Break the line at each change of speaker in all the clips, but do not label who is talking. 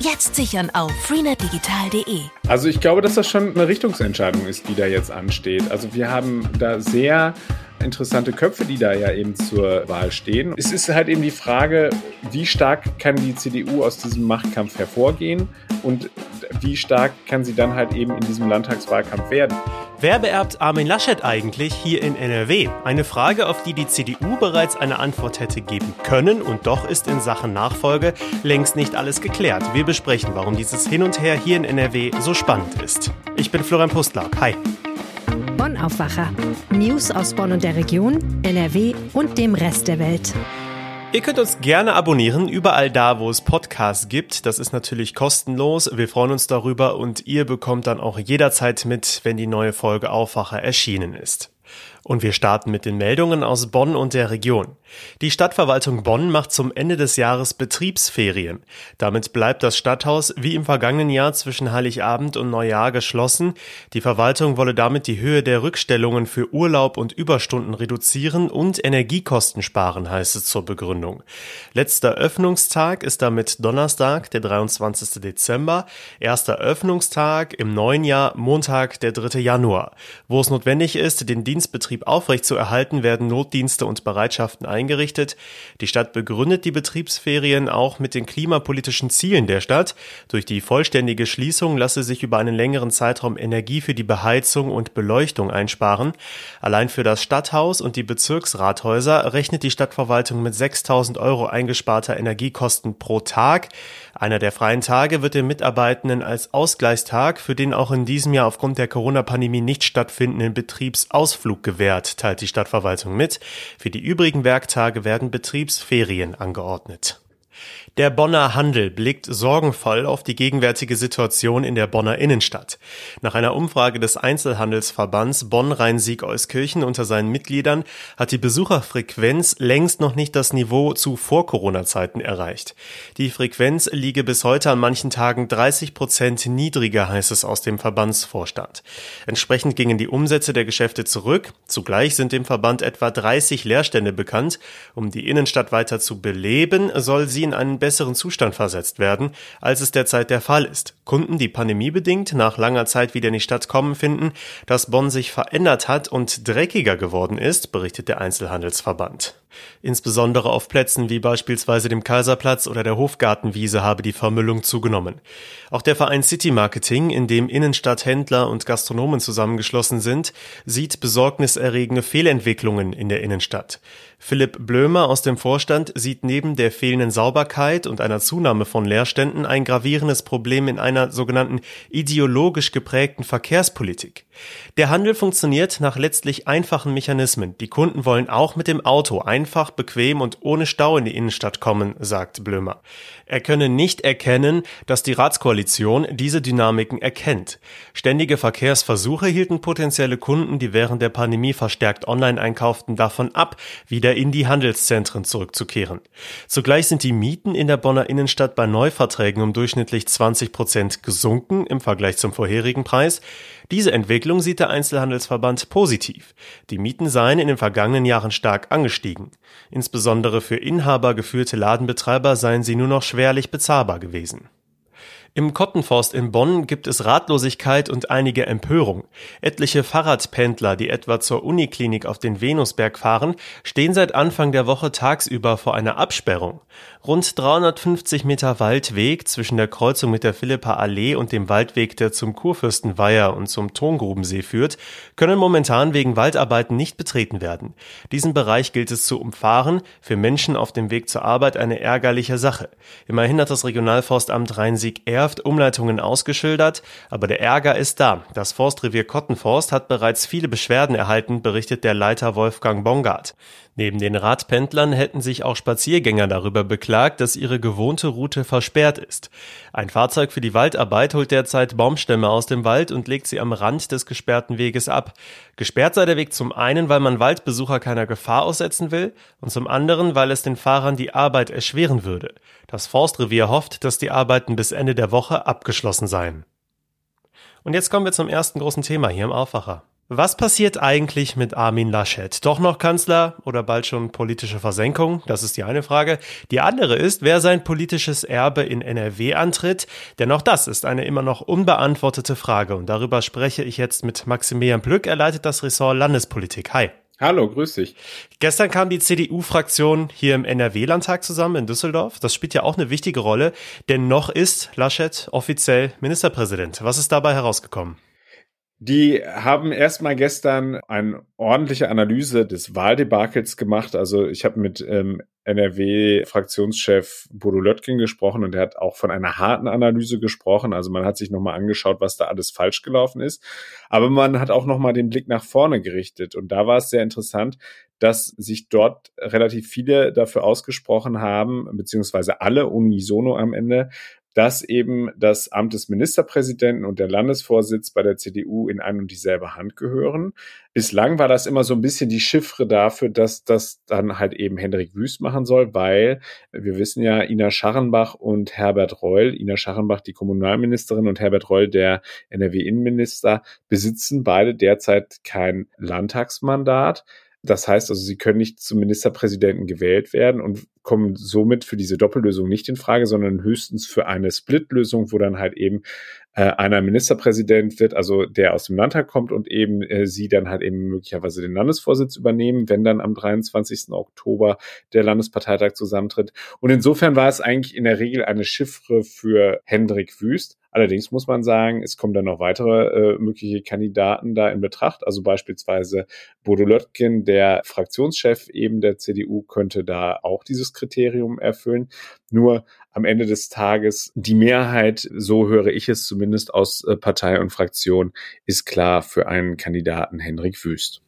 Jetzt sichern auf freenetdigital.de.
Also ich glaube, dass das schon eine Richtungsentscheidung ist, die da jetzt ansteht. Also wir haben da sehr interessante Köpfe, die da ja eben zur Wahl stehen. Es ist halt eben die Frage, wie stark kann die CDU aus diesem Machtkampf hervorgehen und wie stark kann sie dann halt eben in diesem Landtagswahlkampf werden.
Wer beerbt Armin Laschet eigentlich hier in NRW? Eine Frage, auf die die CDU bereits eine Antwort hätte geben können und doch ist in Sachen Nachfolge längst nicht alles geklärt. Wir besprechen, warum dieses Hin und Her hier in NRW so spannend ist. Ich bin Florian Pustlauk. Hi.
Aufwacher. News aus Bonn und der Region, NRW und dem Rest der Welt.
Ihr könnt uns gerne abonnieren, überall da, wo es Podcasts gibt. Das ist natürlich kostenlos. Wir freuen uns darüber und ihr bekommt dann auch jederzeit mit, wenn die neue Folge Aufwacher erschienen ist. Und wir starten mit den Meldungen aus Bonn und der Region. Die Stadtverwaltung Bonn macht zum Ende des Jahres Betriebsferien. Damit bleibt das Stadthaus wie im vergangenen Jahr zwischen Heiligabend und Neujahr geschlossen. Die Verwaltung wolle damit die Höhe der Rückstellungen für Urlaub und Überstunden reduzieren und Energiekosten sparen, heißt es zur Begründung. Letzter Öffnungstag ist damit Donnerstag, der 23. Dezember. Erster Öffnungstag im neuen Jahr Montag, der 3. Januar. Wo es notwendig ist, den Dienstbetrieb Betrieb aufrechtzuerhalten, werden Notdienste und Bereitschaften eingerichtet. Die Stadt begründet die Betriebsferien auch mit den klimapolitischen Zielen der Stadt. Durch die vollständige Schließung lasse sich über einen längeren Zeitraum Energie für die Beheizung und Beleuchtung einsparen. Allein für das Stadthaus und die Bezirksrathäuser rechnet die Stadtverwaltung mit 6000 Euro eingesparter Energiekosten pro Tag. Einer der freien Tage wird den Mitarbeitenden als Ausgleichstag für den auch in diesem Jahr aufgrund der Corona-Pandemie nicht stattfindenden Betriebsausflug gewährt, teilt die Stadtverwaltung mit. Für die übrigen Werktage werden Betriebsferien angeordnet. Der Bonner Handel blickt sorgenvoll auf die gegenwärtige Situation in der Bonner Innenstadt. Nach einer Umfrage des Einzelhandelsverbands Bonn-Rhein-Sieg-Euskirchen unter seinen Mitgliedern hat die Besucherfrequenz längst noch nicht das Niveau zu Vor-Corona-Zeiten erreicht. Die Frequenz liege bis heute an manchen Tagen 30 Prozent niedriger, heißt es aus dem Verbandsvorstand. Entsprechend gingen die Umsätze der Geschäfte zurück. Zugleich sind dem Verband etwa 30 Leerstände bekannt. Um die Innenstadt weiter zu beleben, soll sie in einen besseren Zustand versetzt werden, als es derzeit der Fall ist. Kunden, die pandemiebedingt nach langer Zeit wieder in die Stadt kommen, finden, dass Bonn sich verändert hat und dreckiger geworden ist, berichtet der Einzelhandelsverband. Insbesondere auf Plätzen wie beispielsweise dem Kaiserplatz oder der Hofgartenwiese habe die Vermüllung zugenommen. Auch der Verein City Marketing, in dem Innenstadthändler und Gastronomen zusammengeschlossen sind, sieht besorgniserregende Fehlentwicklungen in der Innenstadt. Philipp Blömer aus dem Vorstand sieht neben der fehlenden Sauberkeit und einer Zunahme von Leerständen ein gravierendes Problem in einer sogenannten ideologisch geprägten Verkehrspolitik. Der Handel funktioniert nach letztlich einfachen Mechanismen. Die Kunden wollen auch mit dem Auto einfach, bequem und ohne Stau in die Innenstadt kommen, sagt Blömer. Er könne nicht erkennen, dass die Ratskoalition diese Dynamiken erkennt. Ständige Verkehrsversuche hielten potenzielle Kunden, die während der Pandemie verstärkt online einkauften, davon ab, wieder in die Handelszentren zurückzukehren. Zugleich sind die Mieten in der Bonner Innenstadt bei Neuverträgen um durchschnittlich 20 Prozent gesunken im Vergleich zum vorherigen Preis. Diese Entwicklung sieht der Einzelhandelsverband positiv. Die Mieten seien in den vergangenen Jahren stark angestiegen. Insbesondere für inhabergeführte Ladenbetreiber seien sie nur noch schwerlich bezahlbar gewesen. Im Kottenforst in Bonn gibt es Ratlosigkeit und einige Empörung. Etliche Fahrradpendler, die etwa zur Uniklinik auf den Venusberg fahren, stehen seit Anfang der Woche tagsüber vor einer Absperrung. Rund 350 Meter Waldweg zwischen der Kreuzung mit der Philippa Allee und dem Waldweg, der zum Kurfürstenweiher und zum Tongrubensee führt, können momentan wegen Waldarbeiten nicht betreten werden. Diesen Bereich gilt es zu umfahren, für Menschen auf dem Weg zur Arbeit eine ärgerliche Sache. Immerhin hat das Regionalforstamt Rhein-Sieg entschärft, Umleitungen ausgeschildert, aber der Ärger ist da. Das Forstrevier Kottenforst hat bereits viele Beschwerden erhalten, berichtet der Leiter Wolfgang Bongard. Neben den Radpendlern hätten sich auch Spaziergänger darüber beklagt, dass ihre gewohnte Route versperrt ist. Ein Fahrzeug für die Waldarbeit holt derzeit Baumstämme aus dem Wald und legt sie am Rand des gesperrten Weges ab. Gesperrt sei der Weg zum einen, weil man Waldbesucher keiner Gefahr aussetzen will und zum anderen, weil es den Fahrern die Arbeit erschweren würde. Das Forstrevier hofft, dass die Arbeiten bis Ende der Woche abgeschlossen seien. Und jetzt kommen wir zum ersten großen Thema hier im Aufwacher. Was passiert eigentlich mit Armin Laschet? Doch noch Kanzler oder bald schon politische Versenkung? Das ist die eine Frage. Die andere ist, wer sein politisches Erbe in NRW antritt. Denn auch das ist eine immer noch unbeantwortete Frage. Und darüber spreche ich jetzt mit Maximilian Plück. Er leitet das Ressort Landespolitik. Hi.
Hallo, grüß dich.
Gestern kam die CDU-Fraktion hier im NRW-Landtag zusammen in Düsseldorf. Das spielt ja auch eine wichtige Rolle, denn noch ist Laschet offiziell Ministerpräsident. Was ist dabei herausgekommen?
Die haben erstmal gestern eine ordentliche Analyse des Wahldebakels gemacht. Also ich habe mit ähm, NRW-Fraktionschef Bodo Löttgen gesprochen und er hat auch von einer harten Analyse gesprochen. Also man hat sich nochmal angeschaut, was da alles falsch gelaufen ist. Aber man hat auch nochmal den Blick nach vorne gerichtet. Und da war es sehr interessant, dass sich dort relativ viele dafür ausgesprochen haben, beziehungsweise alle unisono am Ende, dass eben das Amt des Ministerpräsidenten und der Landesvorsitz bei der CDU in ein und dieselbe Hand gehören. Bislang war das immer so ein bisschen die Chiffre dafür, dass das dann halt eben Hendrik Wüst machen soll, weil wir wissen ja, Ina Scharrenbach und Herbert Reul, Ina Scharrenbach die Kommunalministerin und Herbert Reul der NRW-Innenminister, besitzen beide derzeit kein Landtagsmandat. Das heißt also, sie können nicht zum Ministerpräsidenten gewählt werden und kommen somit für diese Doppellösung nicht in Frage, sondern höchstens für eine Split-Lösung, wo dann halt eben äh, einer Ministerpräsident wird, also der aus dem Landtag kommt und eben äh, sie dann halt eben möglicherweise den Landesvorsitz übernehmen, wenn dann am 23. Oktober der Landesparteitag zusammentritt. Und insofern war es eigentlich in der Regel eine Chiffre für Hendrik Wüst. Allerdings muss man sagen, es kommen dann noch weitere äh, mögliche Kandidaten da in Betracht. Also beispielsweise Bodo Löttgen, der Fraktionschef eben der CDU, könnte da auch dieses Kriterium erfüllen. Nur am Ende des Tages die Mehrheit, so höre ich es zumindest aus äh, Partei und Fraktion, ist klar für einen Kandidaten Hendrik Wüst.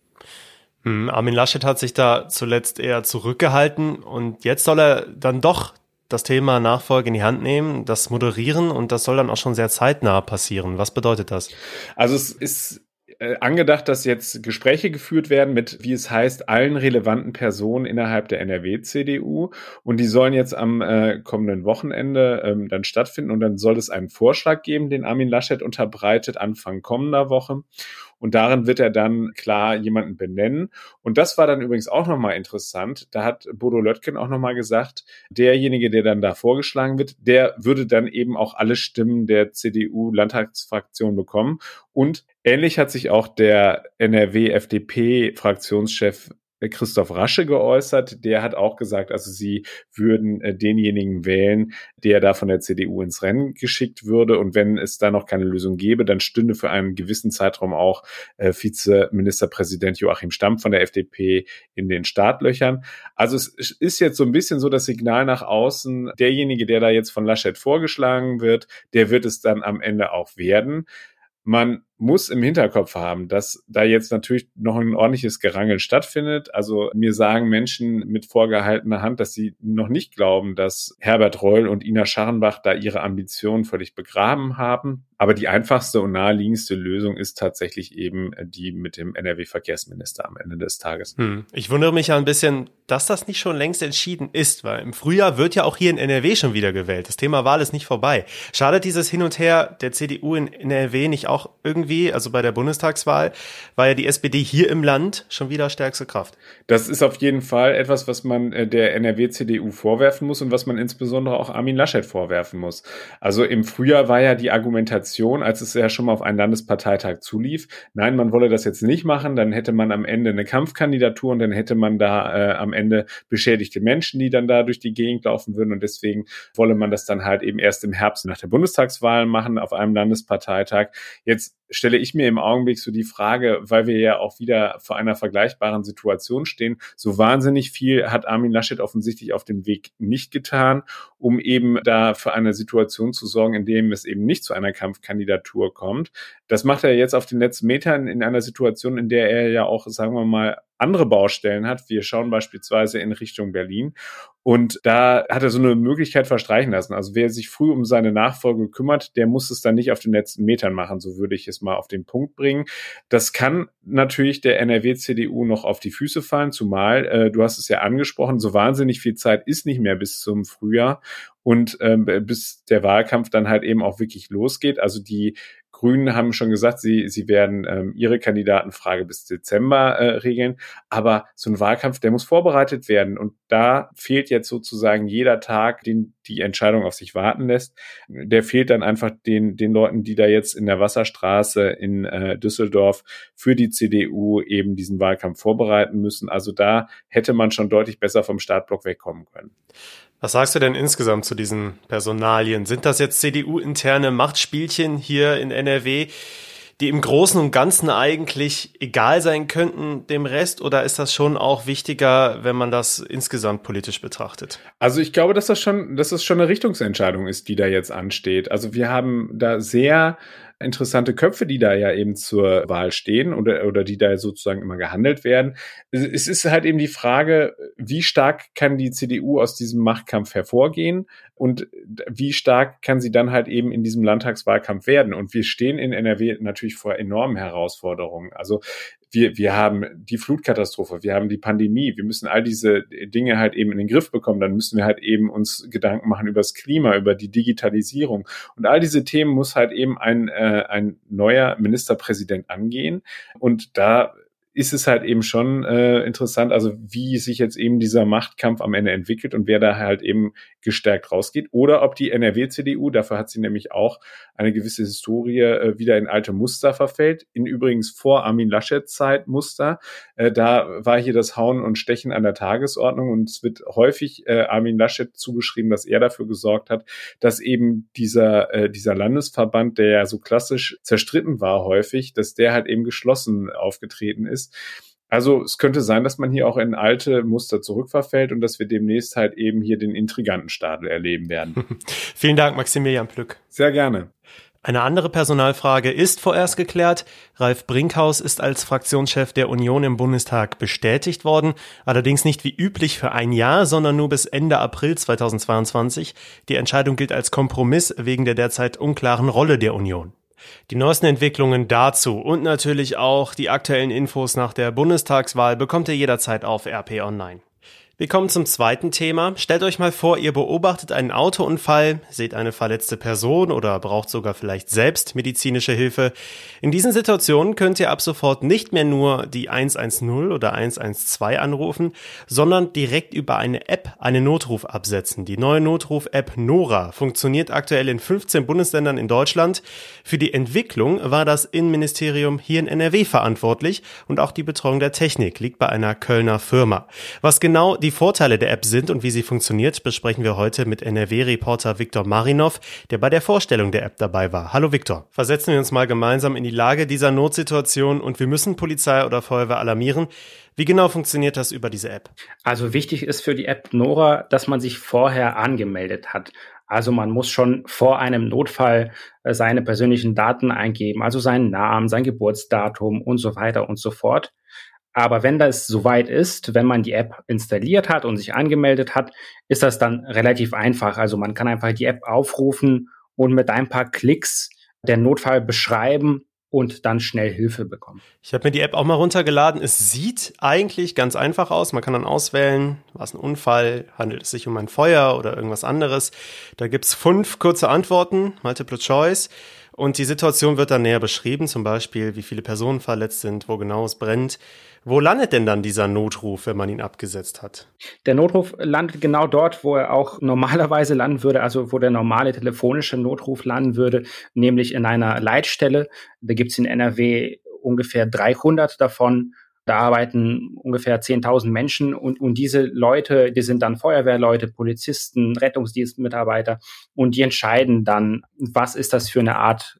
Hm, Armin Laschet hat sich da zuletzt eher zurückgehalten und jetzt soll er dann doch das Thema Nachfolge in die Hand nehmen, das moderieren und das soll dann auch schon sehr zeitnah passieren. Was bedeutet das?
Also es ist äh, angedacht, dass jetzt Gespräche geführt werden mit, wie es heißt, allen relevanten Personen innerhalb der NRW-CDU. Und die sollen jetzt am äh, kommenden Wochenende ähm, dann stattfinden. Und dann soll es einen Vorschlag geben, den Armin Laschet unterbreitet, Anfang kommender Woche. Und darin wird er dann klar jemanden benennen. Und das war dann übrigens auch nochmal interessant. Da hat Bodo Löttgen auch nochmal gesagt, derjenige, der dann da vorgeschlagen wird, der würde dann eben auch alle Stimmen der CDU-Landtagsfraktion bekommen. Und ähnlich hat sich auch der NRW-FDP-Fraktionschef Christoph Rasche geäußert. Der hat auch gesagt, also sie würden äh, denjenigen wählen, der da von der CDU ins Rennen geschickt würde. Und wenn es da noch keine Lösung gäbe, dann stünde für einen gewissen Zeitraum auch äh, Vizeministerpräsident Joachim Stamm von der FDP in den Startlöchern. Also es ist jetzt so ein bisschen so das Signal nach außen, derjenige, der da jetzt von Laschet vorgeschlagen wird, der wird es dann am Ende auch werden. Man muss im Hinterkopf haben, dass da jetzt natürlich noch ein ordentliches Gerangel stattfindet. Also mir sagen Menschen mit vorgehaltener Hand, dass sie noch nicht glauben, dass Herbert Reul und Ina Scharrenbach da ihre Ambitionen völlig begraben haben. Aber die einfachste und naheliegendste Lösung ist tatsächlich eben die mit dem NRW-Verkehrsminister am Ende des Tages.
Hm. Ich wundere mich ja ein bisschen, dass das nicht schon längst entschieden ist, weil im Frühjahr wird ja auch hier in NRW schon wieder gewählt. Das Thema Wahl ist nicht vorbei. Schadet dieses Hin und Her der CDU in NRW nicht auch irgendwie irgendwie, also bei der Bundestagswahl, war ja die SPD hier im Land schon wieder stärkste Kraft.
Das ist auf jeden Fall etwas, was man äh, der NRW-CDU vorwerfen muss und was man insbesondere auch Armin Laschet vorwerfen muss. Also im Frühjahr war ja die Argumentation, als es ja schon mal auf einen Landesparteitag zulief. Nein, man wolle das jetzt nicht machen, dann hätte man am Ende eine Kampfkandidatur und dann hätte man da äh, am Ende beschädigte Menschen, die dann da durch die Gegend laufen würden und deswegen wolle man das dann halt eben erst im Herbst nach der Bundestagswahl machen auf einem Landesparteitag. Jetzt stelle ich mir im Augenblick so die Frage, weil wir ja auch wieder vor einer vergleichbaren Situation stehen, so wahnsinnig viel hat Armin Laschet offensichtlich auf dem Weg nicht getan, um eben da für eine Situation zu sorgen, in dem es eben nicht zu einer Kampfkandidatur kommt. Das macht er jetzt auf den letzten Metern in einer Situation, in der er ja auch, sagen wir mal, andere Baustellen hat. Wir schauen beispielsweise in Richtung Berlin. Und da hat er so eine Möglichkeit verstreichen lassen. Also wer sich früh um seine Nachfolge kümmert, der muss es dann nicht auf den letzten Metern machen. So würde ich es mal auf den Punkt bringen. Das kann natürlich der NRW-CDU noch auf die Füße fallen, zumal, äh, du hast es ja angesprochen, so wahnsinnig viel Zeit ist nicht mehr bis zum Frühjahr und ähm, bis der Wahlkampf dann halt eben auch wirklich losgeht. Also die Grünen haben schon gesagt, sie, sie werden ähm, ihre Kandidatenfrage bis Dezember äh, regeln. Aber so ein Wahlkampf, der muss vorbereitet werden. Und da fehlt jetzt sozusagen jeder Tag, den die Entscheidung auf sich warten lässt. Der fehlt dann einfach den, den Leuten, die da jetzt in der Wasserstraße in äh, Düsseldorf für die CDU eben diesen Wahlkampf vorbereiten müssen. Also da hätte man schon deutlich besser vom Startblock wegkommen können.
Was sagst du denn insgesamt zu diesen Personalien? Sind das jetzt CDU-interne Machtspielchen hier in NRW, die im Großen und Ganzen eigentlich egal sein könnten dem Rest? Oder ist das schon auch wichtiger, wenn man das insgesamt politisch betrachtet?
Also ich glaube, dass das schon, dass das schon eine Richtungsentscheidung ist, die da jetzt ansteht. Also wir haben da sehr interessante Köpfe, die da ja eben zur Wahl stehen oder, oder die da sozusagen immer gehandelt werden. Es ist halt eben die Frage, wie stark kann die CDU aus diesem Machtkampf hervorgehen und wie stark kann sie dann halt eben in diesem Landtagswahlkampf werden? Und wir stehen in NRW natürlich vor enormen Herausforderungen. Also wir, wir haben die Flutkatastrophe, wir haben die Pandemie, wir müssen all diese Dinge halt eben in den Griff bekommen, dann müssen wir halt eben uns Gedanken machen über das Klima, über die Digitalisierung. Und all diese Themen muss halt eben ein, äh, ein neuer Ministerpräsident angehen. Und da ist es halt eben schon äh, interessant, also wie sich jetzt eben dieser Machtkampf am Ende entwickelt und wer da halt eben gestärkt rausgeht. Oder ob die NRW-CDU, dafür hat sie nämlich auch eine gewisse Historie, äh, wieder in alte Muster verfällt. In übrigens vor Armin Laschets Zeit Muster. Äh, da war hier das Hauen und Stechen an der Tagesordnung und es wird häufig äh, Armin Laschet zugeschrieben, dass er dafür gesorgt hat, dass eben dieser, äh, dieser Landesverband, der ja so klassisch zerstritten war häufig, dass der halt eben geschlossen aufgetreten ist ist. Also es könnte sein, dass man hier auch in alte Muster zurückverfällt und dass wir demnächst halt eben hier den intriganten Stadel erleben werden.
Vielen Dank, Maximilian Plück.
Sehr gerne.
Eine andere Personalfrage ist vorerst geklärt. Ralf Brinkhaus ist als Fraktionschef der Union im Bundestag bestätigt worden, allerdings nicht wie üblich für ein Jahr, sondern nur bis Ende April 2022. Die Entscheidung gilt als Kompromiss wegen der derzeit unklaren Rolle der Union. Die neuesten Entwicklungen dazu und natürlich auch die aktuellen Infos nach der Bundestagswahl bekommt ihr jederzeit auf RP Online. Wir kommen zum zweiten Thema. Stellt euch mal vor, ihr beobachtet einen Autounfall, seht eine verletzte Person oder braucht sogar vielleicht selbst medizinische Hilfe. In diesen Situationen könnt ihr ab sofort nicht mehr nur die 110 oder 112 anrufen, sondern direkt über eine App einen Notruf absetzen. Die neue Notruf-App Nora funktioniert aktuell in 15 Bundesländern in Deutschland. Für die Entwicklung war das Innenministerium hier in NRW verantwortlich und auch die Betreuung der Technik liegt bei einer Kölner Firma. Was genau die die Vorteile der App sind und wie sie funktioniert, besprechen wir heute mit NRW-Reporter Viktor Marinov, der bei der Vorstellung der App dabei war. Hallo Viktor. Versetzen wir uns mal gemeinsam in die Lage dieser Notsituation und wir müssen Polizei oder Feuerwehr alarmieren. Wie genau funktioniert das über diese App?
Also wichtig ist für die App Nora, dass man sich vorher angemeldet hat. Also man muss schon vor einem Notfall äh, seine persönlichen Daten eingeben, also seinen Namen, sein Geburtsdatum und so weiter und so fort. Aber wenn das soweit ist, wenn man die App installiert hat und sich angemeldet hat, ist das dann relativ einfach. Also man kann einfach die App aufrufen und mit ein paar Klicks den Notfall beschreiben und dann schnell Hilfe bekommen.
Ich habe mir die App auch mal runtergeladen. Es sieht eigentlich ganz einfach aus. Man kann dann auswählen, war es ein Unfall, handelt es sich um ein Feuer oder irgendwas anderes. Da gibt's fünf kurze Antworten, Multiple Choice. Und die Situation wird dann näher beschrieben, zum Beispiel, wie viele Personen verletzt sind, wo genau es brennt. Wo landet denn dann dieser Notruf, wenn man ihn abgesetzt hat?
Der Notruf landet genau dort, wo er auch normalerweise landen würde, also wo der normale telefonische Notruf landen würde, nämlich in einer Leitstelle. Da gibt es in NRW ungefähr 300 davon. Da arbeiten ungefähr 10.000 Menschen und, und diese Leute, die sind dann Feuerwehrleute, Polizisten, Rettungsdienstmitarbeiter und die entscheiden dann, was ist das für eine Art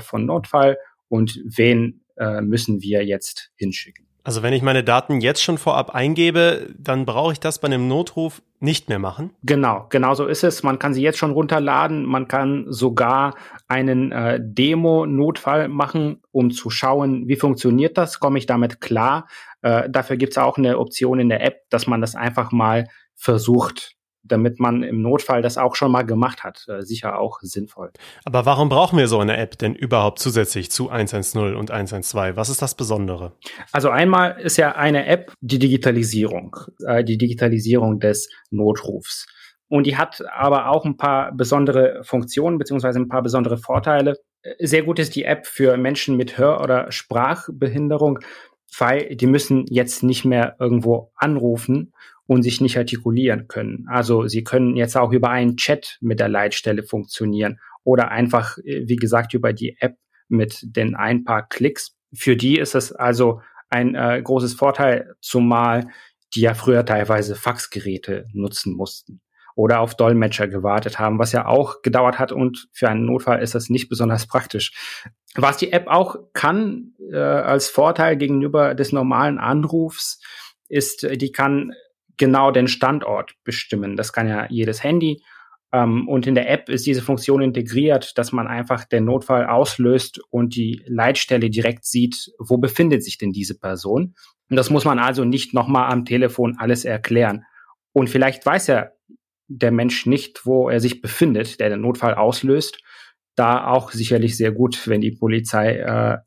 von Notfall und wen äh, müssen wir jetzt hinschicken.
Also wenn ich meine Daten jetzt schon vorab eingebe, dann brauche ich das bei einem Notruf nicht mehr machen?
Genau, genau so ist es. Man kann sie jetzt schon runterladen. Man kann sogar einen äh, Demo-Notfall machen, um zu schauen, wie funktioniert das, komme ich damit klar. Äh, dafür gibt es auch eine Option in der App, dass man das einfach mal versucht damit man im Notfall das auch schon mal gemacht hat. Äh, sicher auch sinnvoll.
Aber warum brauchen wir so eine App denn überhaupt zusätzlich zu 110 und 112? Was ist das Besondere?
Also einmal ist ja eine App die Digitalisierung, äh, die Digitalisierung des Notrufs. Und die hat aber auch ein paar besondere Funktionen beziehungsweise ein paar besondere Vorteile. Äh, sehr gut ist die App für Menschen mit Hör- oder Sprachbehinderung, weil die müssen jetzt nicht mehr irgendwo anrufen und sich nicht artikulieren können. Also sie können jetzt auch über einen Chat mit der Leitstelle funktionieren oder einfach, äh, wie gesagt, über die App mit den ein paar Klicks. Für die ist es also ein äh, großes Vorteil, zumal die ja früher teilweise Faxgeräte nutzen mussten oder auf Dolmetscher gewartet haben, was ja auch gedauert hat und für einen Notfall ist das nicht besonders praktisch. Was die App auch kann äh, als Vorteil gegenüber des normalen Anrufs, ist, äh, die kann genau den Standort bestimmen. Das kann ja jedes Handy. Ähm, und in der App ist diese Funktion integriert, dass man einfach den Notfall auslöst und die Leitstelle direkt sieht, wo befindet sich denn diese Person. Und das muss man also nicht nochmal am Telefon alles erklären. Und vielleicht weiß ja der Mensch nicht, wo er sich befindet, der den Notfall auslöst. Da auch sicherlich sehr gut, wenn die Polizei äh,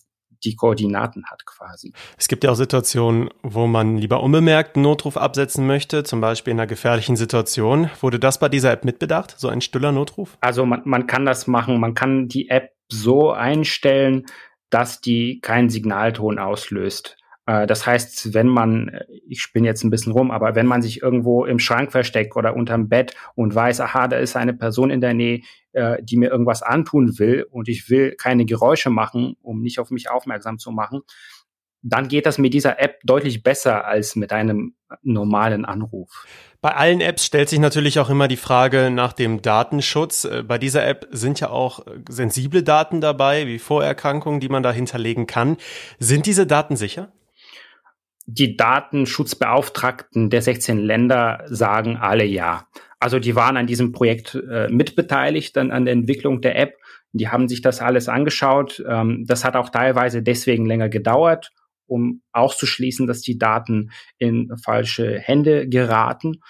die Koordinaten hat quasi.
Es gibt ja auch Situationen, wo man lieber unbemerkt einen Notruf absetzen möchte, zum Beispiel in einer gefährlichen Situation. Wurde das bei dieser App mitbedacht, so ein stiller Notruf?
Also man, man kann das machen, man kann die App so einstellen, dass die keinen Signalton auslöst. Äh, das heißt, wenn man, ich spinne jetzt ein bisschen rum, aber wenn man sich irgendwo im Schrank versteckt oder unterm Bett und weiß, aha, da ist eine Person in der Nähe, äh, die mir irgendwas antun will und ich will keine Geräusche machen, um nicht auf mich aufmerksam zu machen, dann geht das mit dieser App deutlich besser als mit einem normalen Anruf.
Bei allen Apps stellt sich natürlich auch immer die Frage nach dem Datenschutz. Äh, bei dieser App sind ja auch sensible Daten dabei, wie Vorerkrankungen, die man da hinterlegen kann. Sind diese Daten sicher?
Die Datenschutzbeauftragten der 16 Länder sagen alle ja. Also die waren an diesem Projekt äh, mitbeteiligt, dann an der Entwicklung der App. Die haben sich das alles angeschaut. Ähm, das hat auch teilweise deswegen länger gedauert, um auszuschließen, dass die Daten in falsche Hände geraten.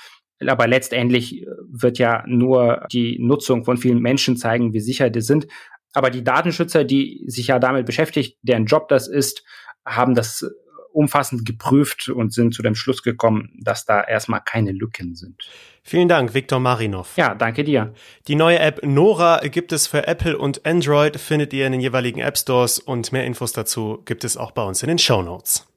Aber letztendlich äh, wird ja nur die Nutzung von vielen Menschen zeigen, wie sicher die sind. Aber die Datenschützer, die sich ja damit beschäftigt, deren Job das ist, haben das umfassend geprüft und sind zu dem Schluss gekommen, dass da erstmal keine Lücken sind.
Vielen Dank, Viktor Marinov.
Ja, danke dir.
Die neue App Nora gibt es für Apple und Android, findet ihr in den jeweiligen App Stores und mehr Infos dazu gibt es auch bei uns in den Show Notes.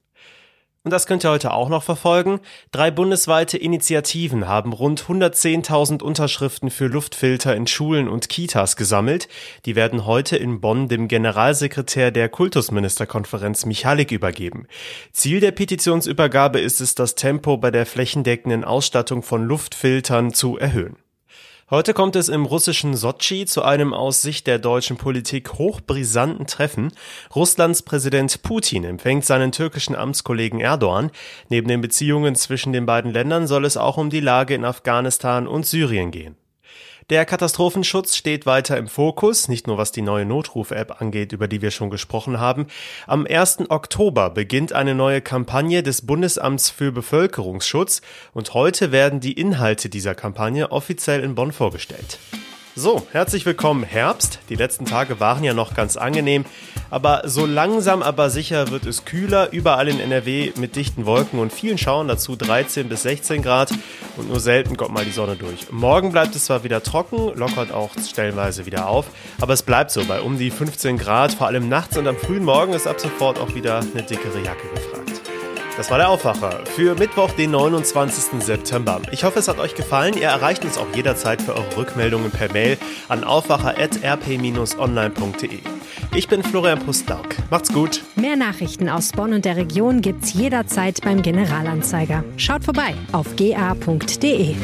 Und das könnt ihr heute auch noch verfolgen. Drei bundesweite Initiativen haben rund 110.000 Unterschriften für Luftfilter in Schulen und Kitas gesammelt. Die werden heute in Bonn dem Generalsekretär der Kultusministerkonferenz Michalik übergeben. Ziel der Petitionsübergabe ist es, das Tempo bei der flächendeckenden Ausstattung von Luftfiltern zu erhöhen. Heute kommt es im russischen Sotschi zu einem aus Sicht der deutschen Politik hochbrisanten Treffen. Russlands Präsident Putin empfängt seinen türkischen Amtskollegen Erdogan. Neben den Beziehungen zwischen den beiden Ländern soll es auch um die Lage in Afghanistan und Syrien gehen. Der Katastrophenschutz steht weiter im Fokus, nicht nur was die neue Notruf-App angeht, über die wir schon gesprochen haben. Am 1. Oktober beginnt eine neue Kampagne des Bundesamts für Bevölkerungsschutz und heute werden die Inhalte dieser Kampagne offiziell in Bonn vorgestellt. So, herzlich willkommen Herbst. Die letzten Tage waren ja noch ganz angenehm, aber so langsam aber sicher wird es kühler, überall in NRW mit dichten Wolken und vielen Schauern dazu 13 bis 16 Grad und nur selten kommt mal die Sonne durch. Morgen bleibt es zwar wieder trocken, lockert auch stellenweise wieder auf, aber es bleibt so bei um die 15 Grad, vor allem nachts und am frühen Morgen ist ab sofort auch wieder eine dickere Jacke gefragt. Das war der Aufwacher für Mittwoch, den 29. September. Ich hoffe, es hat euch gefallen. Ihr erreicht uns auch jederzeit für eure Rückmeldungen per Mail an aufwacher.rp-online.de. Ich bin Florian Pustlauk. Macht's gut.
Mehr Nachrichten aus Bonn und der Region gibt's jederzeit beim Generalanzeiger. Schaut vorbei auf ga.de.